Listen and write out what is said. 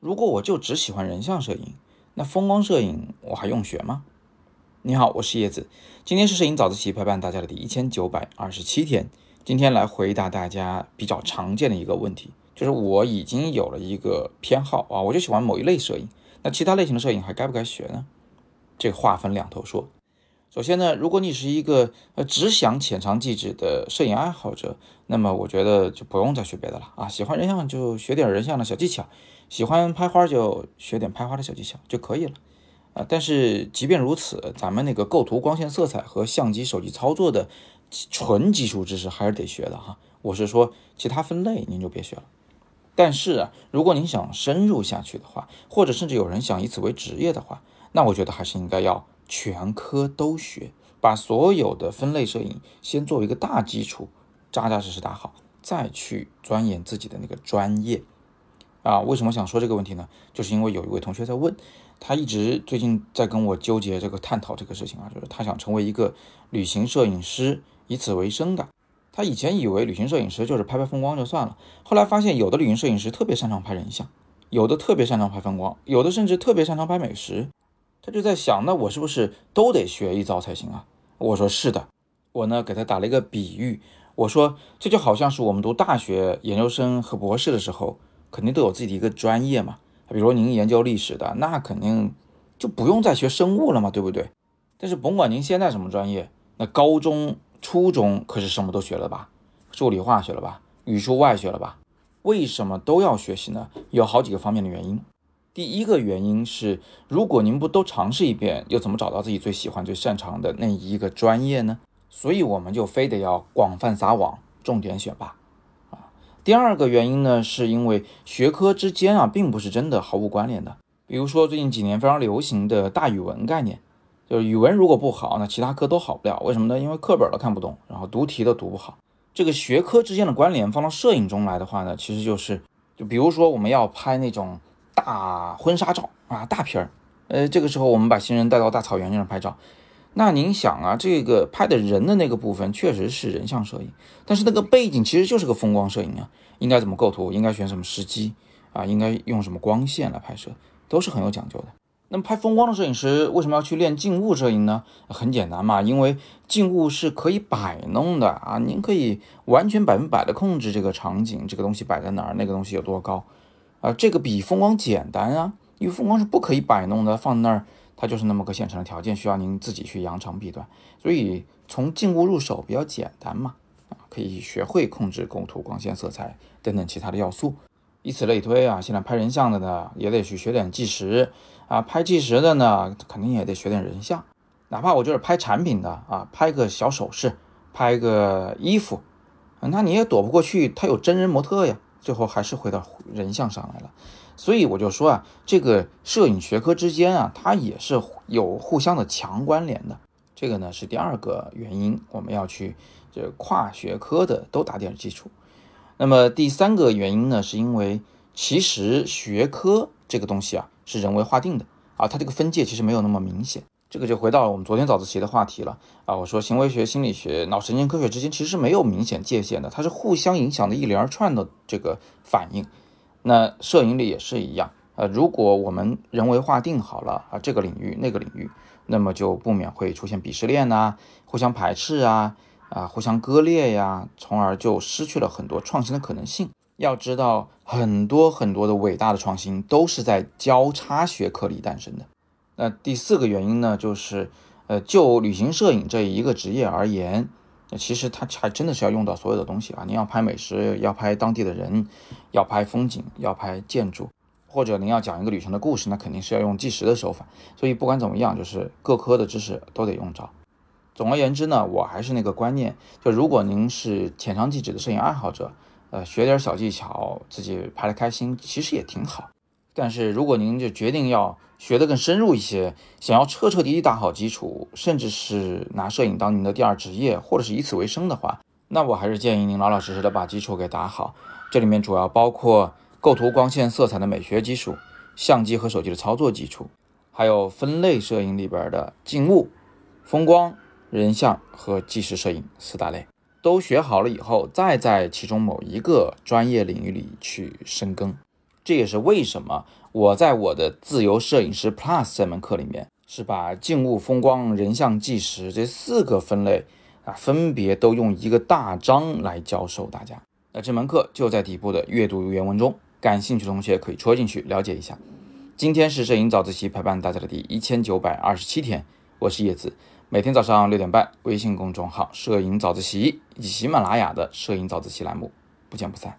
如果我就只喜欢人像摄影，那风光摄影我还用学吗？你好，我是叶子，今天是摄影早自习陪伴大家的第一千九百二十七天。今天来回答大家比较常见的一个问题，就是我已经有了一个偏好啊，我就喜欢某一类摄影，那其他类型的摄影还该不该学呢？这话分两头说。首先呢，如果你是一个呃只想浅尝即止的摄影爱好者，那么我觉得就不用再学别的了啊，喜欢人像就学点人像的小技巧。喜欢拍花就学点拍花的小技巧就可以了，啊，但是即便如此，咱们那个构图、光线、色彩和相机、手机操作的纯基础知识还是得学的哈。我是说，其他分类您就别学了。但是啊，如果您想深入下去的话，或者甚至有人想以此为职业的话，那我觉得还是应该要全科都学，把所有的分类摄影先作为一个大基础，扎扎实实打好，再去钻研自己的那个专业。啊，为什么想说这个问题呢？就是因为有一位同学在问，他一直最近在跟我纠结这个探讨这个事情啊，就是他想成为一个旅行摄影师，以此为生的。他以前以为旅行摄影师就是拍拍风光就算了，后来发现有的旅行摄影师特别擅长拍人像，有的特别擅长拍风光，有的甚至特别擅长拍美食。他就在想，那我是不是都得学一遭才行啊？我说是的，我呢给他打了一个比喻，我说这就好像是我们读大学、研究生和博士的时候。肯定都有自己的一个专业嘛，比如您研究历史的，那肯定就不用再学生物了嘛，对不对？但是甭管您现在什么专业，那高中、初中可是什么都学了吧？数理化学了吧？语数外学了吧？为什么都要学习呢？有好几个方面的原因。第一个原因是，如果您不都尝试一遍，又怎么找到自己最喜欢、最擅长的那一个专业呢？所以我们就非得要广泛撒网，重点选拔啊。第二个原因呢，是因为学科之间啊，并不是真的毫无关联的。比如说最近几年非常流行的大语文概念，就是语文如果不好，那其他科都好不了。为什么呢？因为课本都看不懂，然后读题都读不好。这个学科之间的关联放到摄影中来的话呢，其实就是，就比如说我们要拍那种大婚纱照啊，大片儿，呃，这个时候我们把新人带到大草原上拍照。那您想啊，这个拍的人的那个部分确实是人像摄影，但是那个背景其实就是个风光摄影啊。应该怎么构图？应该选什么时机啊？应该用什么光线来拍摄，都是很有讲究的。那么拍风光的摄影师为什么要去练静物摄影呢？很简单嘛，因为静物是可以摆弄的啊，您可以完全百分百的控制这个场景，这个东西摆在哪儿，那个东西有多高啊？这个比风光简单啊，因为风光是不可以摆弄的，放那儿。它就是那么个现成的条件，需要您自己去扬长避短，所以从静物入手比较简单嘛，啊，可以学会控制构图、光线、色彩等等其他的要素，以此类推啊。现在拍人像的呢，也得去学点纪实啊，拍纪实的呢，肯定也得学点人像，哪怕我就是拍产品的啊，拍个小首饰，拍个衣服，那你也躲不过去，它有真人模特呀，最后还是回到人像上来了。所以我就说啊，这个摄影学科之间啊，它也是有互相的强关联的。这个呢是第二个原因，我们要去这跨学科的都打点基础。那么第三个原因呢，是因为其实学科这个东西啊是人为划定的啊，它这个分界其实没有那么明显。这个就回到了我们昨天早自习的话题了啊，我说行为学、心理学、脑神经科学之间其实没有明显界限的，它是互相影响的一连串的这个反应。那摄影里也是一样，呃，如果我们人为划定好了啊这个领域那个领域，那么就不免会出现鄙视链呐，互相排斥啊，啊，互相割裂呀，从而就失去了很多创新的可能性。要知道，很多很多的伟大的创新都是在交叉学科里诞生的。那第四个原因呢，就是呃，就旅行摄影这一个职业而言。其实它还真的是要用到所有的东西啊！您要拍美食，要拍当地的人，要拍风景，要拍建筑，或者您要讲一个旅程的故事，那肯定是要用纪实的手法。所以不管怎么样，就是各科的知识都得用着。总而言之呢，我还是那个观念，就如果您是浅尝即止的摄影爱好者，呃，学点小技巧，自己拍的开心，其实也挺好。但是如果您就决定要学得更深入一些，想要彻彻底底打好基础，甚至是拿摄影当您的第二职业，或者是以此为生的话，那我还是建议您老老实实的把基础给打好。这里面主要包括构图、光线、色彩的美学基础，相机和手机的操作基础，还有分类摄影里边的静物、风光、人像和纪实摄影四大类。都学好了以后，再在其中某一个专业领域里去深耕。这也是为什么我在我的自由摄影师 Plus 这门课里面，是把静物、风光、人像、纪实这四个分类啊，分别都用一个大章来教授大家。那这门课就在底部的阅读原文中，感兴趣的同学可以戳进去了解一下。今天是摄影早自习陪伴大家的第一千九百二十七天，我是叶子。每天早上六点半，微信公众号“摄影早自习”以及喜马拉雅的“摄影早自习”栏目，不见不散。